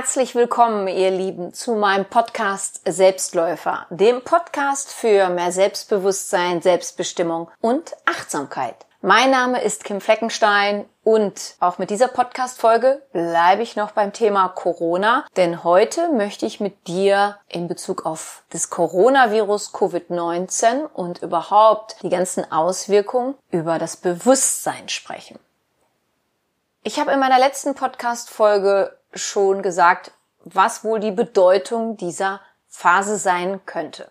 Herzlich willkommen, ihr Lieben, zu meinem Podcast Selbstläufer, dem Podcast für mehr Selbstbewusstsein, Selbstbestimmung und Achtsamkeit. Mein Name ist Kim Fleckenstein und auch mit dieser Podcast-Folge bleibe ich noch beim Thema Corona, denn heute möchte ich mit dir in Bezug auf das Coronavirus Covid-19 und überhaupt die ganzen Auswirkungen über das Bewusstsein sprechen. Ich habe in meiner letzten Podcast-Folge schon gesagt, was wohl die Bedeutung dieser Phase sein könnte.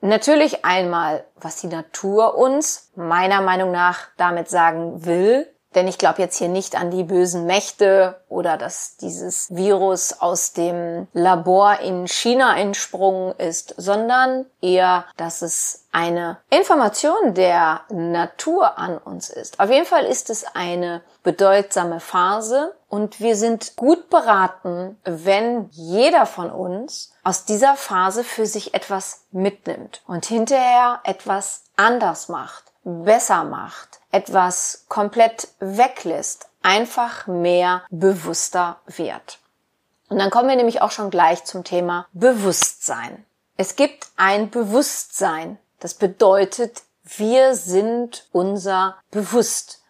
Natürlich einmal, was die Natur uns meiner Meinung nach damit sagen will, denn ich glaube jetzt hier nicht an die bösen Mächte oder dass dieses Virus aus dem Labor in China entsprungen ist, sondern eher, dass es eine Information der Natur an uns ist. Auf jeden Fall ist es eine bedeutsame Phase und wir sind gut beraten, wenn jeder von uns aus dieser Phase für sich etwas mitnimmt und hinterher etwas anders macht, besser macht, etwas komplett weglässt, einfach mehr bewusster wird. Und dann kommen wir nämlich auch schon gleich zum Thema Bewusstsein. Es gibt ein Bewusstsein. Das bedeutet, wir sind unser Bewusst.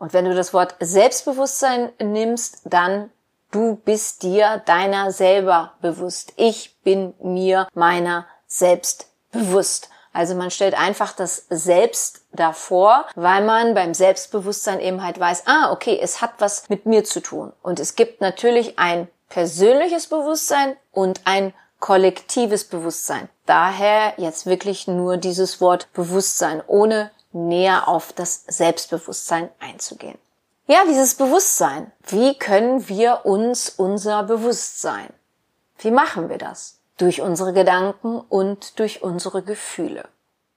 Und wenn du das Wort Selbstbewusstsein nimmst, dann du bist dir deiner selber bewusst. Ich bin mir meiner selbst bewusst. Also man stellt einfach das Selbst davor, weil man beim Selbstbewusstsein eben halt weiß, ah, okay, es hat was mit mir zu tun. Und es gibt natürlich ein persönliches Bewusstsein und ein kollektives Bewusstsein. Daher jetzt wirklich nur dieses Wort Bewusstsein, ohne näher auf das Selbstbewusstsein einzugehen. Ja, dieses Bewusstsein. Wie können wir uns unser Bewusstsein? Wie machen wir das? Durch unsere Gedanken und durch unsere Gefühle.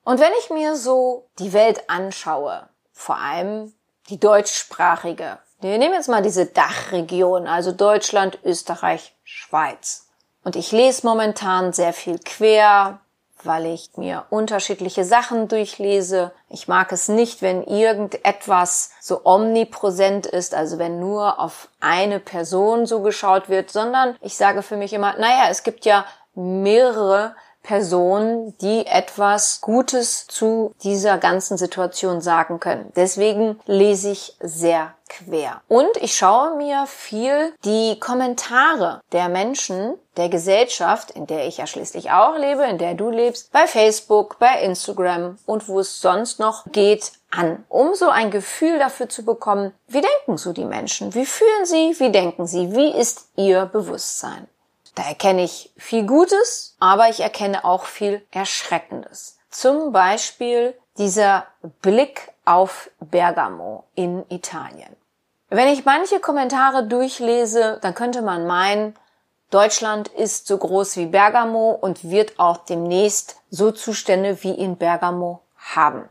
Und wenn ich mir so die Welt anschaue, vor allem die deutschsprachige, wir nehmen jetzt mal diese Dachregion, also Deutschland, Österreich, Schweiz. Und ich lese momentan sehr viel quer, weil ich mir unterschiedliche Sachen durchlese. Ich mag es nicht, wenn irgendetwas so omnipräsent ist, also wenn nur auf eine Person so geschaut wird, sondern ich sage für mich immer, naja, es gibt ja mehrere Personen, die etwas Gutes zu dieser ganzen Situation sagen können. Deswegen lese ich sehr quer. Und ich schaue mir viel die Kommentare der Menschen, der Gesellschaft, in der ich ja schließlich auch lebe, in der du lebst, bei Facebook, bei Instagram und wo es sonst noch geht, an, um so ein Gefühl dafür zu bekommen, wie denken so die Menschen, wie fühlen sie, wie denken sie, wie ist ihr Bewusstsein. Da erkenne ich viel Gutes, aber ich erkenne auch viel Erschreckendes. Zum Beispiel dieser Blick auf Bergamo in Italien. Wenn ich manche Kommentare durchlese, dann könnte man meinen, Deutschland ist so groß wie Bergamo und wird auch demnächst so Zustände wie in Bergamo haben.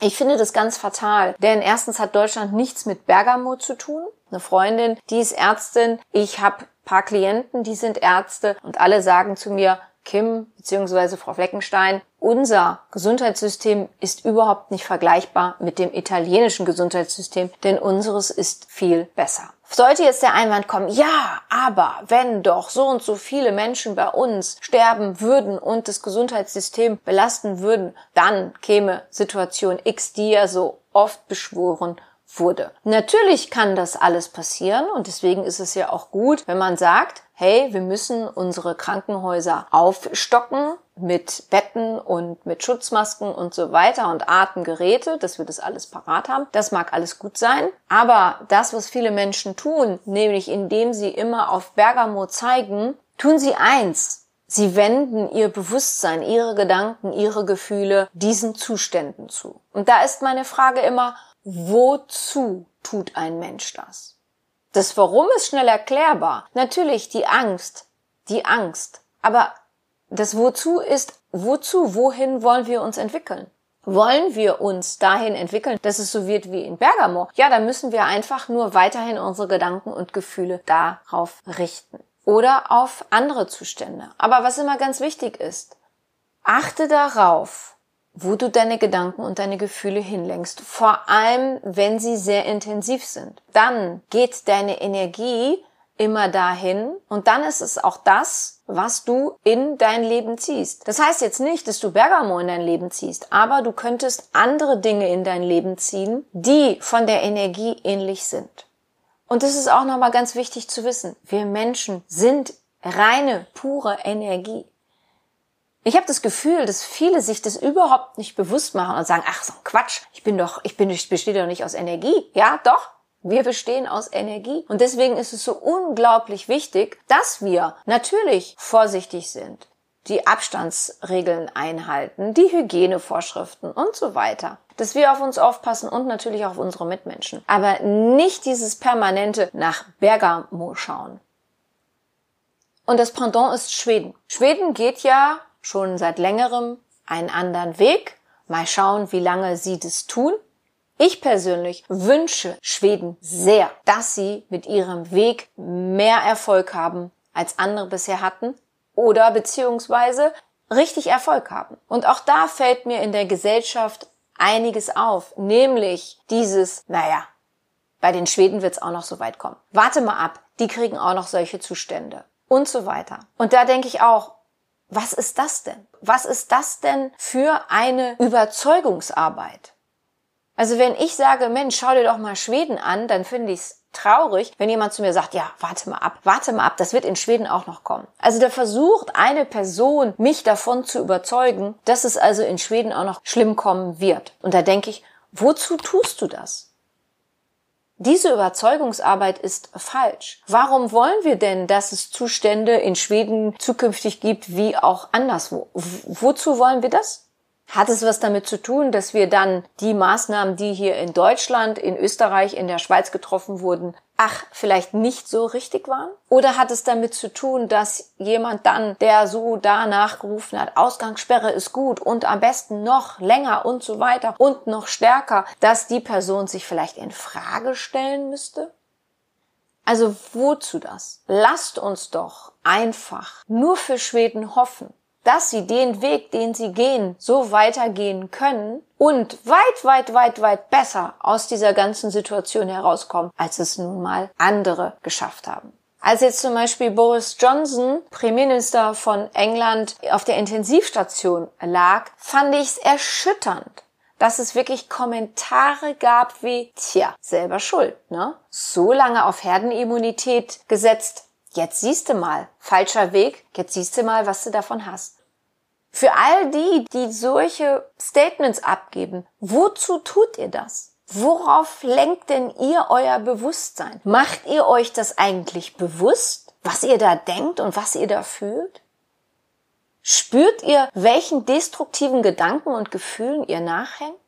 Ich finde das ganz fatal, denn erstens hat Deutschland nichts mit Bergamo zu tun. Eine Freundin, die ist Ärztin. Ich habe paar Klienten, die sind Ärzte und alle sagen zu mir, Kim bzw. Frau Fleckenstein, unser Gesundheitssystem ist überhaupt nicht vergleichbar mit dem italienischen Gesundheitssystem, denn unseres ist viel besser. Sollte jetzt der Einwand kommen, ja, aber wenn doch so und so viele Menschen bei uns sterben würden und das Gesundheitssystem belasten würden, dann käme Situation X, die ja so oft beschworen wurde. Natürlich kann das alles passieren und deswegen ist es ja auch gut, wenn man sagt, hey, wir müssen unsere Krankenhäuser aufstocken mit Betten und mit Schutzmasken und so weiter und Artengeräte, dass wir das alles parat haben. Das mag alles gut sein. Aber das, was viele Menschen tun, nämlich indem sie immer auf Bergamo zeigen, tun sie eins. Sie wenden ihr Bewusstsein, ihre Gedanken, ihre Gefühle diesen Zuständen zu. Und da ist meine Frage immer, wozu tut ein Mensch das? Das Warum ist schnell erklärbar. Natürlich die Angst, die Angst. Aber das Wozu ist, wozu, wohin wollen wir uns entwickeln? Wollen wir uns dahin entwickeln, dass es so wird wie in Bergamo? Ja, dann müssen wir einfach nur weiterhin unsere Gedanken und Gefühle darauf richten. Oder auf andere Zustände. Aber was immer ganz wichtig ist, achte darauf, wo du deine Gedanken und deine Gefühle hinlenkst. Vor allem, wenn sie sehr intensiv sind. Dann geht deine Energie immer dahin und dann ist es auch das, was du in dein Leben ziehst. Das heißt jetzt nicht, dass du Bergamo in dein Leben ziehst, aber du könntest andere Dinge in dein Leben ziehen, die von der Energie ähnlich sind. Und das ist auch nochmal ganz wichtig zu wissen. Wir Menschen sind reine, pure Energie. Ich habe das Gefühl, dass viele sich das überhaupt nicht bewusst machen und sagen, ach so Quatsch, ich bin doch, ich bin, ich bestehe doch nicht aus Energie. Ja, doch, wir bestehen aus Energie. Und deswegen ist es so unglaublich wichtig, dass wir natürlich vorsichtig sind, die Abstandsregeln einhalten, die Hygienevorschriften und so weiter. Dass wir auf uns aufpassen und natürlich auch auf unsere Mitmenschen. Aber nicht dieses permanente nach Bergamo schauen. Und das Pendant ist Schweden. Schweden geht ja schon seit längerem einen anderen Weg. Mal schauen, wie lange sie das tun. Ich persönlich wünsche Schweden sehr, dass sie mit ihrem Weg mehr Erfolg haben, als andere bisher hatten, oder beziehungsweise richtig Erfolg haben. Und auch da fällt mir in der Gesellschaft einiges auf, nämlich dieses, naja, bei den Schweden wird's auch noch so weit kommen. Warte mal ab, die kriegen auch noch solche Zustände und so weiter. Und da denke ich auch, was ist das denn? Was ist das denn für eine Überzeugungsarbeit? Also wenn ich sage, Mensch, schau dir doch mal Schweden an, dann finde ich es traurig, wenn jemand zu mir sagt, ja, warte mal ab, warte mal ab, das wird in Schweden auch noch kommen. Also da versucht eine Person, mich davon zu überzeugen, dass es also in Schweden auch noch schlimm kommen wird. Und da denke ich, wozu tust du das? Diese Überzeugungsarbeit ist falsch. Warum wollen wir denn, dass es Zustände in Schweden zukünftig gibt wie auch anderswo? Wozu wollen wir das? Hat es was damit zu tun, dass wir dann die Maßnahmen, die hier in Deutschland, in Österreich, in der Schweiz getroffen wurden, ach, vielleicht nicht so richtig waren? Oder hat es damit zu tun, dass jemand dann, der so danach gerufen hat, Ausgangssperre ist gut und am besten noch länger und so weiter und noch stärker, dass die Person sich vielleicht in Frage stellen müsste? Also wozu das? Lasst uns doch einfach nur für Schweden hoffen, dass sie den Weg, den sie gehen, so weitergehen können und weit, weit, weit, weit besser aus dieser ganzen Situation herauskommen, als es nun mal andere geschafft haben. Als jetzt zum Beispiel Boris Johnson, Premierminister von England, auf der Intensivstation lag, fand ich es erschütternd, dass es wirklich Kommentare gab wie, tja, selber schuld, ne? So lange auf Herdenimmunität gesetzt, jetzt siehst du mal, falscher Weg, jetzt siehst du mal, was du davon hast. Für all die, die solche Statements abgeben, wozu tut ihr das? Worauf lenkt denn ihr euer Bewusstsein? Macht ihr euch das eigentlich bewusst, was ihr da denkt und was ihr da fühlt? Spürt ihr, welchen destruktiven Gedanken und Gefühlen ihr nachhängt?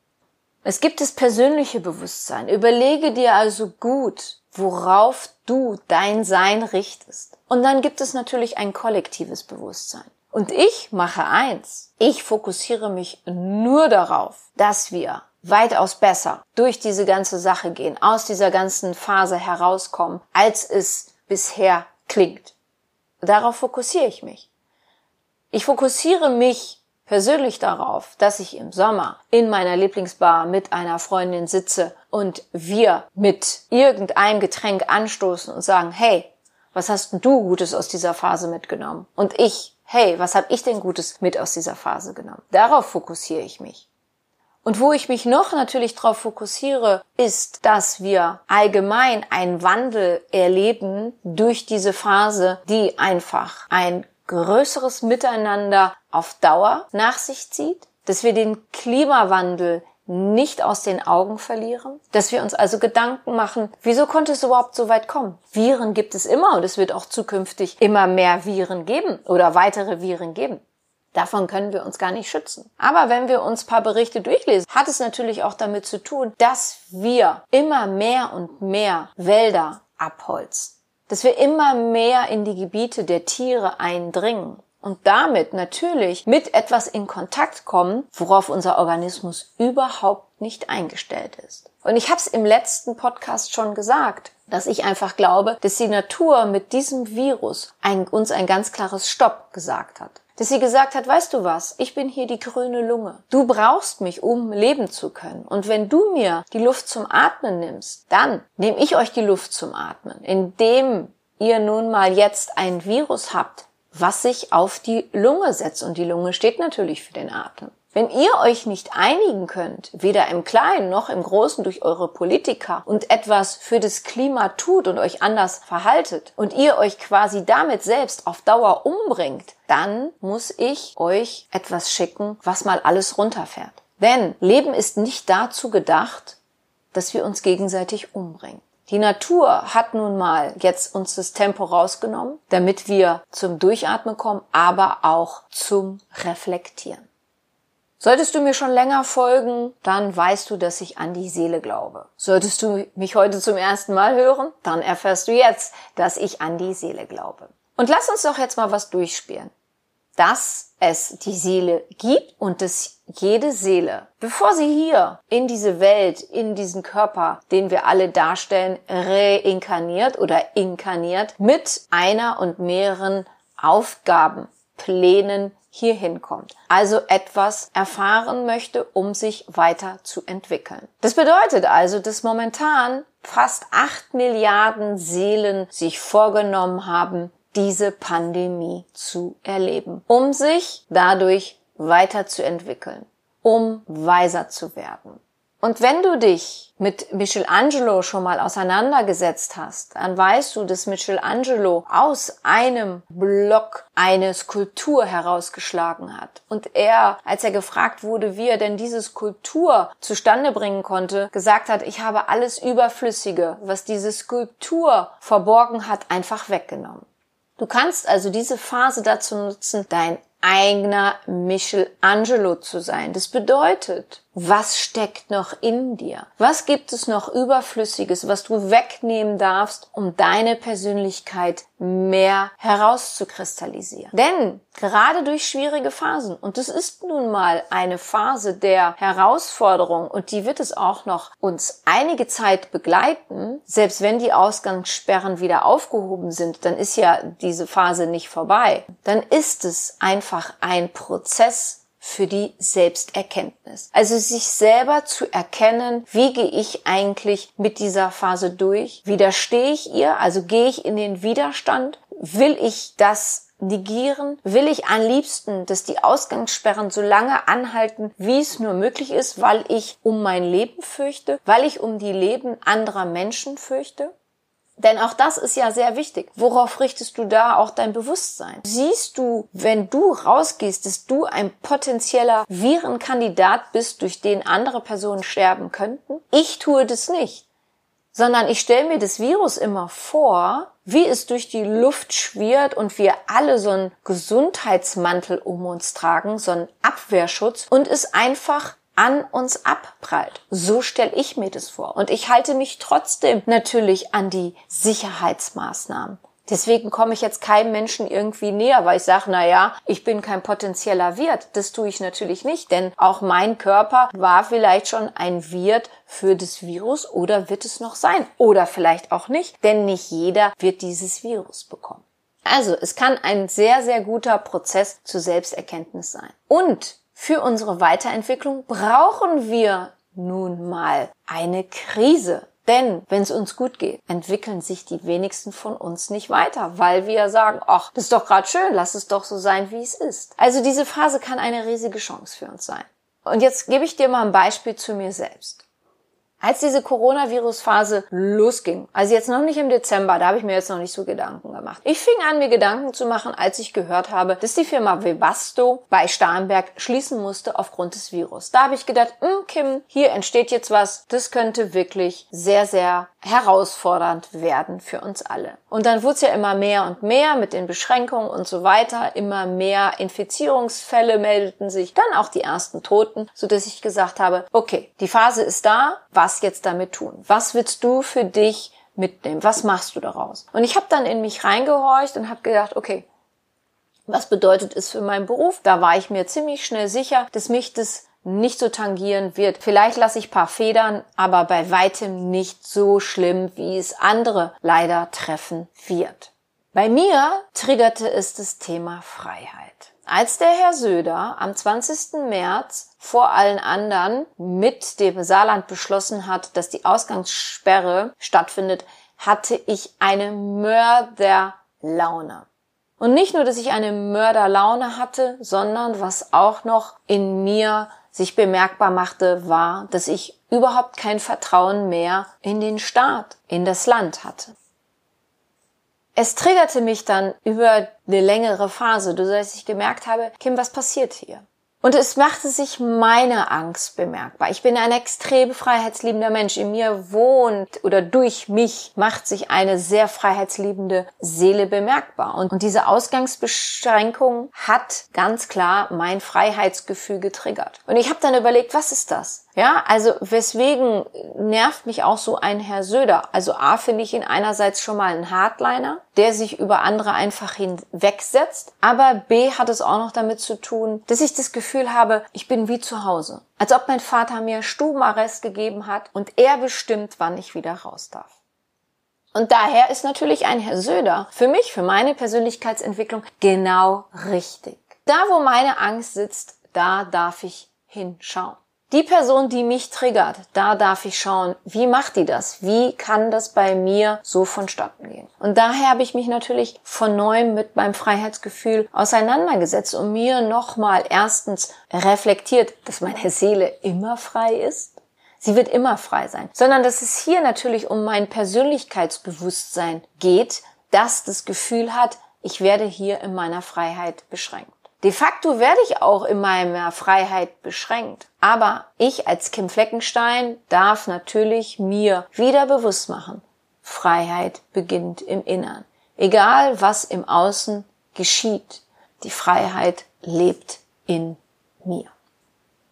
Es gibt das persönliche Bewusstsein. Überlege dir also gut, worauf du dein Sein richtest. Und dann gibt es natürlich ein kollektives Bewusstsein. Und ich mache eins. Ich fokussiere mich nur darauf, dass wir weitaus besser durch diese ganze Sache gehen, aus dieser ganzen Phase herauskommen, als es bisher klingt. Darauf fokussiere ich mich. Ich fokussiere mich persönlich darauf, dass ich im Sommer in meiner Lieblingsbar mit einer Freundin sitze und wir mit irgendeinem Getränk anstoßen und sagen, hey, was hast du Gutes aus dieser Phase mitgenommen? Und ich hey, was habe ich denn Gutes mit aus dieser Phase genommen? Darauf fokussiere ich mich. Und wo ich mich noch natürlich darauf fokussiere, ist, dass wir allgemein einen Wandel erleben durch diese Phase, die einfach ein größeres Miteinander auf Dauer nach sich zieht, dass wir den Klimawandel nicht aus den Augen verlieren, dass wir uns also Gedanken machen, wieso konnte es überhaupt so weit kommen? Viren gibt es immer und es wird auch zukünftig immer mehr Viren geben oder weitere Viren geben. Davon können wir uns gar nicht schützen. Aber wenn wir uns paar Berichte durchlesen, hat es natürlich auch damit zu tun, dass wir immer mehr und mehr Wälder abholzen. Dass wir immer mehr in die Gebiete der Tiere eindringen und damit natürlich mit etwas in Kontakt kommen, worauf unser Organismus überhaupt nicht eingestellt ist. Und ich habe es im letzten Podcast schon gesagt, dass ich einfach glaube, dass die Natur mit diesem Virus ein, uns ein ganz klares Stopp gesagt hat. Dass sie gesagt hat, weißt du was, ich bin hier die grüne Lunge. Du brauchst mich, um leben zu können. Und wenn du mir die Luft zum Atmen nimmst, dann nehme ich euch die Luft zum Atmen, indem ihr nun mal jetzt ein Virus habt, was sich auf die Lunge setzt. Und die Lunge steht natürlich für den Atem. Wenn ihr euch nicht einigen könnt, weder im Kleinen noch im Großen durch eure Politiker und etwas für das Klima tut und euch anders verhaltet und ihr euch quasi damit selbst auf Dauer umbringt, dann muss ich euch etwas schicken, was mal alles runterfährt. Denn Leben ist nicht dazu gedacht, dass wir uns gegenseitig umbringen. Die Natur hat nun mal jetzt uns das Tempo rausgenommen, damit wir zum Durchatmen kommen, aber auch zum Reflektieren. Solltest du mir schon länger folgen, dann weißt du, dass ich an die Seele glaube. Solltest du mich heute zum ersten Mal hören, dann erfährst du jetzt, dass ich an die Seele glaube. Und lass uns doch jetzt mal was durchspielen. Dass es die Seele gibt und dass jede Seele, bevor sie hier in diese Welt, in diesen Körper, den wir alle darstellen, reinkarniert oder inkarniert, mit einer und mehreren Aufgaben, Plänen hierhin kommt. Also etwas erfahren möchte, um sich weiter zu entwickeln. Das bedeutet also, dass momentan fast acht Milliarden Seelen sich vorgenommen haben, diese Pandemie zu erleben, um sich dadurch weiterzuentwickeln, um weiser zu werden. Und wenn du dich mit Michelangelo schon mal auseinandergesetzt hast, dann weißt du, dass Michelangelo aus einem Block eine Skulptur herausgeschlagen hat. Und er, als er gefragt wurde, wie er denn diese Skulptur zustande bringen konnte, gesagt hat, ich habe alles Überflüssige, was diese Skulptur verborgen hat, einfach weggenommen. Du kannst also diese Phase dazu nutzen, dein eigener Michelangelo zu sein. Das bedeutet, was steckt noch in dir? Was gibt es noch Überflüssiges, was du wegnehmen darfst, um deine Persönlichkeit mehr herauszukristallisieren? Denn gerade durch schwierige Phasen, und es ist nun mal eine Phase der Herausforderung und die wird es auch noch uns einige Zeit begleiten, selbst wenn die Ausgangssperren wieder aufgehoben sind, dann ist ja diese Phase nicht vorbei. Dann ist es einfach ein Prozess, für die Selbsterkenntnis. Also sich selber zu erkennen, wie gehe ich eigentlich mit dieser Phase durch? Widerstehe ich ihr? Also gehe ich in den Widerstand? Will ich das negieren? Will ich am liebsten, dass die Ausgangssperren so lange anhalten, wie es nur möglich ist, weil ich um mein Leben fürchte, weil ich um die Leben anderer Menschen fürchte? Denn auch das ist ja sehr wichtig. Worauf richtest du da auch dein Bewusstsein? Siehst du, wenn du rausgehst, dass du ein potenzieller Virenkandidat bist, durch den andere Personen sterben könnten? Ich tue das nicht. Sondern ich stelle mir das Virus immer vor, wie es durch die Luft schwirrt und wir alle so einen Gesundheitsmantel um uns tragen, so einen Abwehrschutz und es einfach an uns abprallt. So stelle ich mir das vor. Und ich halte mich trotzdem natürlich an die Sicherheitsmaßnahmen. Deswegen komme ich jetzt keinem Menschen irgendwie näher, weil ich sage, na ja, ich bin kein potenzieller Wirt. Das tue ich natürlich nicht, denn auch mein Körper war vielleicht schon ein Wirt für das Virus oder wird es noch sein oder vielleicht auch nicht, denn nicht jeder wird dieses Virus bekommen. Also, es kann ein sehr, sehr guter Prozess zur Selbsterkenntnis sein. Und für unsere Weiterentwicklung brauchen wir nun mal eine Krise. Denn wenn es uns gut geht, entwickeln sich die wenigsten von uns nicht weiter, weil wir sagen, ach, das ist doch gerade schön, lass es doch so sein, wie es ist. Also diese Phase kann eine riesige Chance für uns sein. Und jetzt gebe ich dir mal ein Beispiel zu mir selbst. Als diese Coronavirus-Phase losging, also jetzt noch nicht im Dezember, da habe ich mir jetzt noch nicht so Gedanken gemacht. Ich fing an, mir Gedanken zu machen, als ich gehört habe, dass die Firma Webasto bei Starnberg schließen musste aufgrund des Virus. Da habe ich gedacht, hm, Kim, hier entsteht jetzt was, das könnte wirklich sehr, sehr herausfordernd werden für uns alle. Und dann wurde es ja immer mehr und mehr mit den Beschränkungen und so weiter. Immer mehr Infizierungsfälle meldeten sich, dann auch die ersten Toten, so dass ich gesagt habe, okay, die Phase ist da, was jetzt damit tun? Was willst du für dich mitnehmen? Was machst du daraus? Und ich habe dann in mich reingehorcht und habe gedacht, okay, was bedeutet es für meinen Beruf? Da war ich mir ziemlich schnell sicher, dass mich das nicht so tangieren wird. Vielleicht lasse ich paar Federn, aber bei weitem nicht so schlimm, wie es andere leider treffen wird. Bei mir triggerte es das Thema Freiheit. Als der Herr Söder am 20. März vor allen anderen mit dem Saarland beschlossen hat, dass die Ausgangssperre stattfindet, hatte ich eine Mörderlaune. Und nicht nur, dass ich eine Mörderlaune hatte, sondern was auch noch in mir sich bemerkbar machte, war, dass ich überhaupt kein Vertrauen mehr in den Staat, in das Land hatte. Es triggerte mich dann über eine längere Phase, du dass ich gemerkt habe, Kim, was passiert hier? Und es machte sich meine Angst bemerkbar. Ich bin ein extrem freiheitsliebender Mensch. In mir wohnt oder durch mich macht sich eine sehr freiheitsliebende Seele bemerkbar. Und, und diese Ausgangsbeschränkung hat ganz klar mein Freiheitsgefühl getriggert. Und ich habe dann überlegt, was ist das? Ja, also weswegen nervt mich auch so ein Herr Söder? Also A finde ich ihn einerseits schon mal ein Hardliner, der sich über andere einfach hinwegsetzt, aber B hat es auch noch damit zu tun, dass ich das Gefühl habe, ich bin wie zu Hause. Als ob mein Vater mir Stubenarrest gegeben hat und er bestimmt, wann ich wieder raus darf. Und daher ist natürlich ein Herr Söder für mich, für meine Persönlichkeitsentwicklung genau richtig. Da, wo meine Angst sitzt, da darf ich hinschauen. Die Person, die mich triggert, da darf ich schauen, wie macht die das? Wie kann das bei mir so vonstatten gehen? Und daher habe ich mich natürlich von neuem mit meinem Freiheitsgefühl auseinandergesetzt und mir nochmal erstens reflektiert, dass meine Seele immer frei ist. Sie wird immer frei sein, sondern dass es hier natürlich um mein Persönlichkeitsbewusstsein geht, das das Gefühl hat, ich werde hier in meiner Freiheit beschränkt. De facto werde ich auch in meiner Freiheit beschränkt. Aber ich als Kim Fleckenstein darf natürlich mir wieder bewusst machen, Freiheit beginnt im Innern. Egal was im Außen geschieht, die Freiheit lebt in mir.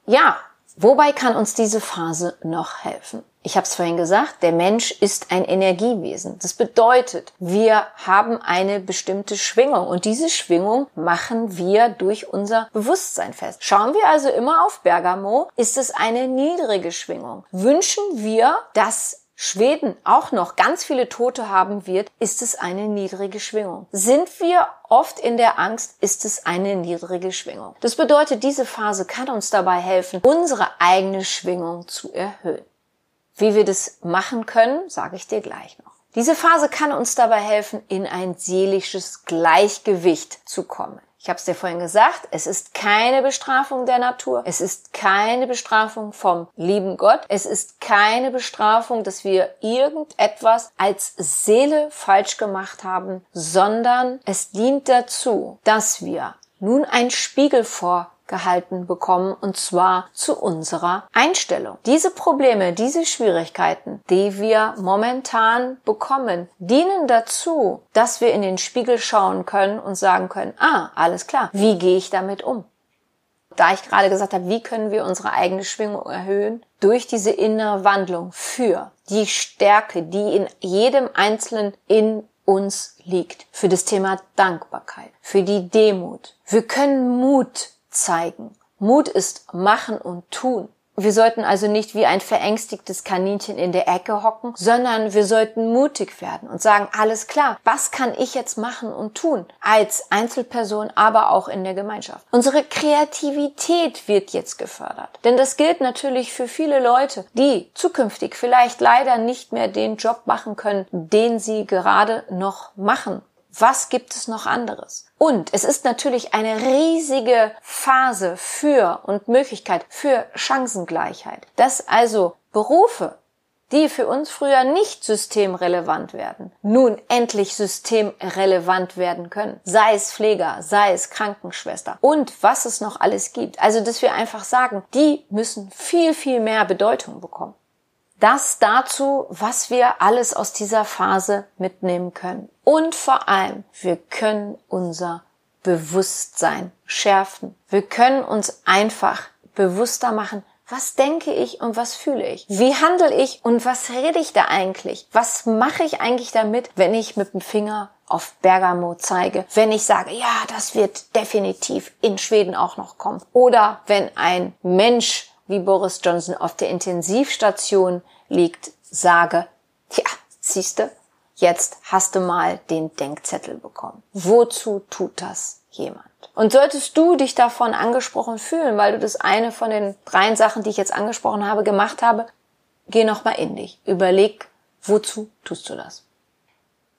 Ja, wobei kann uns diese Phase noch helfen? Ich habe es vorhin gesagt, der Mensch ist ein Energiewesen. Das bedeutet, wir haben eine bestimmte Schwingung und diese Schwingung machen wir durch unser Bewusstsein fest. Schauen wir also immer auf Bergamo, ist es eine niedrige Schwingung. Wünschen wir, dass Schweden auch noch ganz viele Tote haben wird, ist es eine niedrige Schwingung. Sind wir oft in der Angst, ist es eine niedrige Schwingung. Das bedeutet, diese Phase kann uns dabei helfen, unsere eigene Schwingung zu erhöhen. Wie wir das machen können, sage ich dir gleich noch. Diese Phase kann uns dabei helfen, in ein seelisches Gleichgewicht zu kommen. Ich habe es dir vorhin gesagt, es ist keine Bestrafung der Natur, es ist keine Bestrafung vom lieben Gott, es ist keine Bestrafung, dass wir irgendetwas als Seele falsch gemacht haben, sondern es dient dazu, dass wir nun ein Spiegel vor gehalten bekommen und zwar zu unserer Einstellung. Diese Probleme, diese Schwierigkeiten, die wir momentan bekommen, dienen dazu, dass wir in den Spiegel schauen können und sagen können, ah, alles klar, wie gehe ich damit um? Da ich gerade gesagt habe, wie können wir unsere eigene Schwingung erhöhen? Durch diese innere Wandlung für die Stärke, die in jedem Einzelnen in uns liegt. Für das Thema Dankbarkeit, für die Demut. Wir können Mut zeigen. Mut ist machen und tun. Wir sollten also nicht wie ein verängstigtes Kaninchen in der Ecke hocken, sondern wir sollten mutig werden und sagen, alles klar, was kann ich jetzt machen und tun? Als Einzelperson, aber auch in der Gemeinschaft. Unsere Kreativität wird jetzt gefördert. Denn das gilt natürlich für viele Leute, die zukünftig vielleicht leider nicht mehr den Job machen können, den sie gerade noch machen was gibt es noch anderes? Und es ist natürlich eine riesige Phase für und Möglichkeit für Chancengleichheit, dass also Berufe, die für uns früher nicht systemrelevant werden, nun endlich systemrelevant werden können. Sei es Pfleger, sei es Krankenschwester und was es noch alles gibt. Also, dass wir einfach sagen, die müssen viel, viel mehr Bedeutung bekommen. Das dazu, was wir alles aus dieser Phase mitnehmen können. Und vor allem, wir können unser Bewusstsein schärfen. Wir können uns einfach bewusster machen, was denke ich und was fühle ich? Wie handle ich und was rede ich da eigentlich? Was mache ich eigentlich damit, wenn ich mit dem Finger auf Bergamo zeige? Wenn ich sage, ja, das wird definitiv in Schweden auch noch kommen. Oder wenn ein Mensch wie Boris Johnson auf der Intensivstation liegt, sage, ja, siehste, jetzt hast du mal den Denkzettel bekommen. Wozu tut das jemand? Und solltest du dich davon angesprochen fühlen, weil du das eine von den drei Sachen, die ich jetzt angesprochen habe, gemacht habe, geh nochmal in dich. Überleg, wozu tust du das?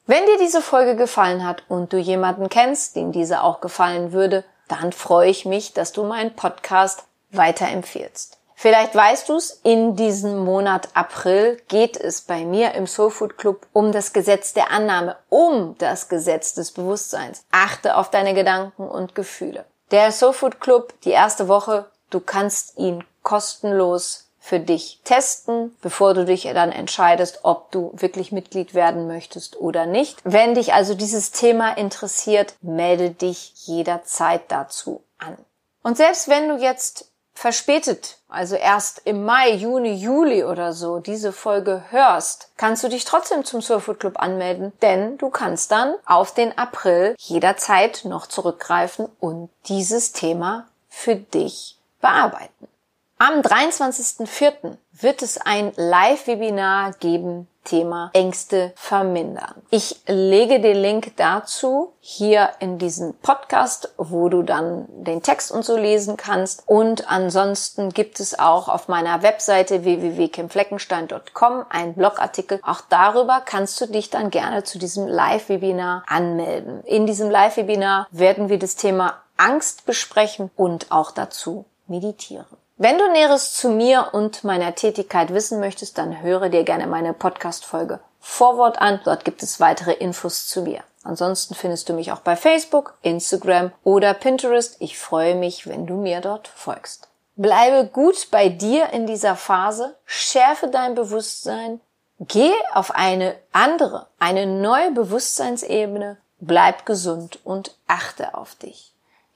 Wenn dir diese Folge gefallen hat und du jemanden kennst, dem diese auch gefallen würde, dann freue ich mich, dass du meinen Podcast weiterempfehlst. Vielleicht weißt du es, in diesem Monat April geht es bei mir im Soul Food Club um das Gesetz der Annahme, um das Gesetz des Bewusstseins. Achte auf deine Gedanken und Gefühle. Der Soul Food Club, die erste Woche, du kannst ihn kostenlos für dich testen, bevor du dich dann entscheidest, ob du wirklich Mitglied werden möchtest oder nicht. Wenn dich also dieses Thema interessiert, melde dich jederzeit dazu an. Und selbst wenn du jetzt verspätet, also erst im Mai, Juni, Juli oder so diese Folge hörst, kannst du dich trotzdem zum Surfood Club anmelden, denn du kannst dann auf den April jederzeit noch zurückgreifen und dieses Thema für dich bearbeiten. Am 23.04. wird es ein Live-Webinar geben Thema Ängste vermindern. Ich lege den Link dazu hier in diesen Podcast, wo du dann den Text und so lesen kannst. Und ansonsten gibt es auch auf meiner Webseite www.kimfleckenstein.com einen Blogartikel. Auch darüber kannst du dich dann gerne zu diesem Live-Webinar anmelden. In diesem Live-Webinar werden wir das Thema Angst besprechen und auch dazu meditieren. Wenn du Näheres zu mir und meiner Tätigkeit wissen möchtest, dann höre dir gerne meine Podcast-Folge Vorwort an. Dort gibt es weitere Infos zu mir. Ansonsten findest du mich auch bei Facebook, Instagram oder Pinterest. Ich freue mich, wenn du mir dort folgst. Bleibe gut bei dir in dieser Phase, schärfe dein Bewusstsein, geh auf eine andere, eine neue Bewusstseinsebene, bleib gesund und achte auf dich.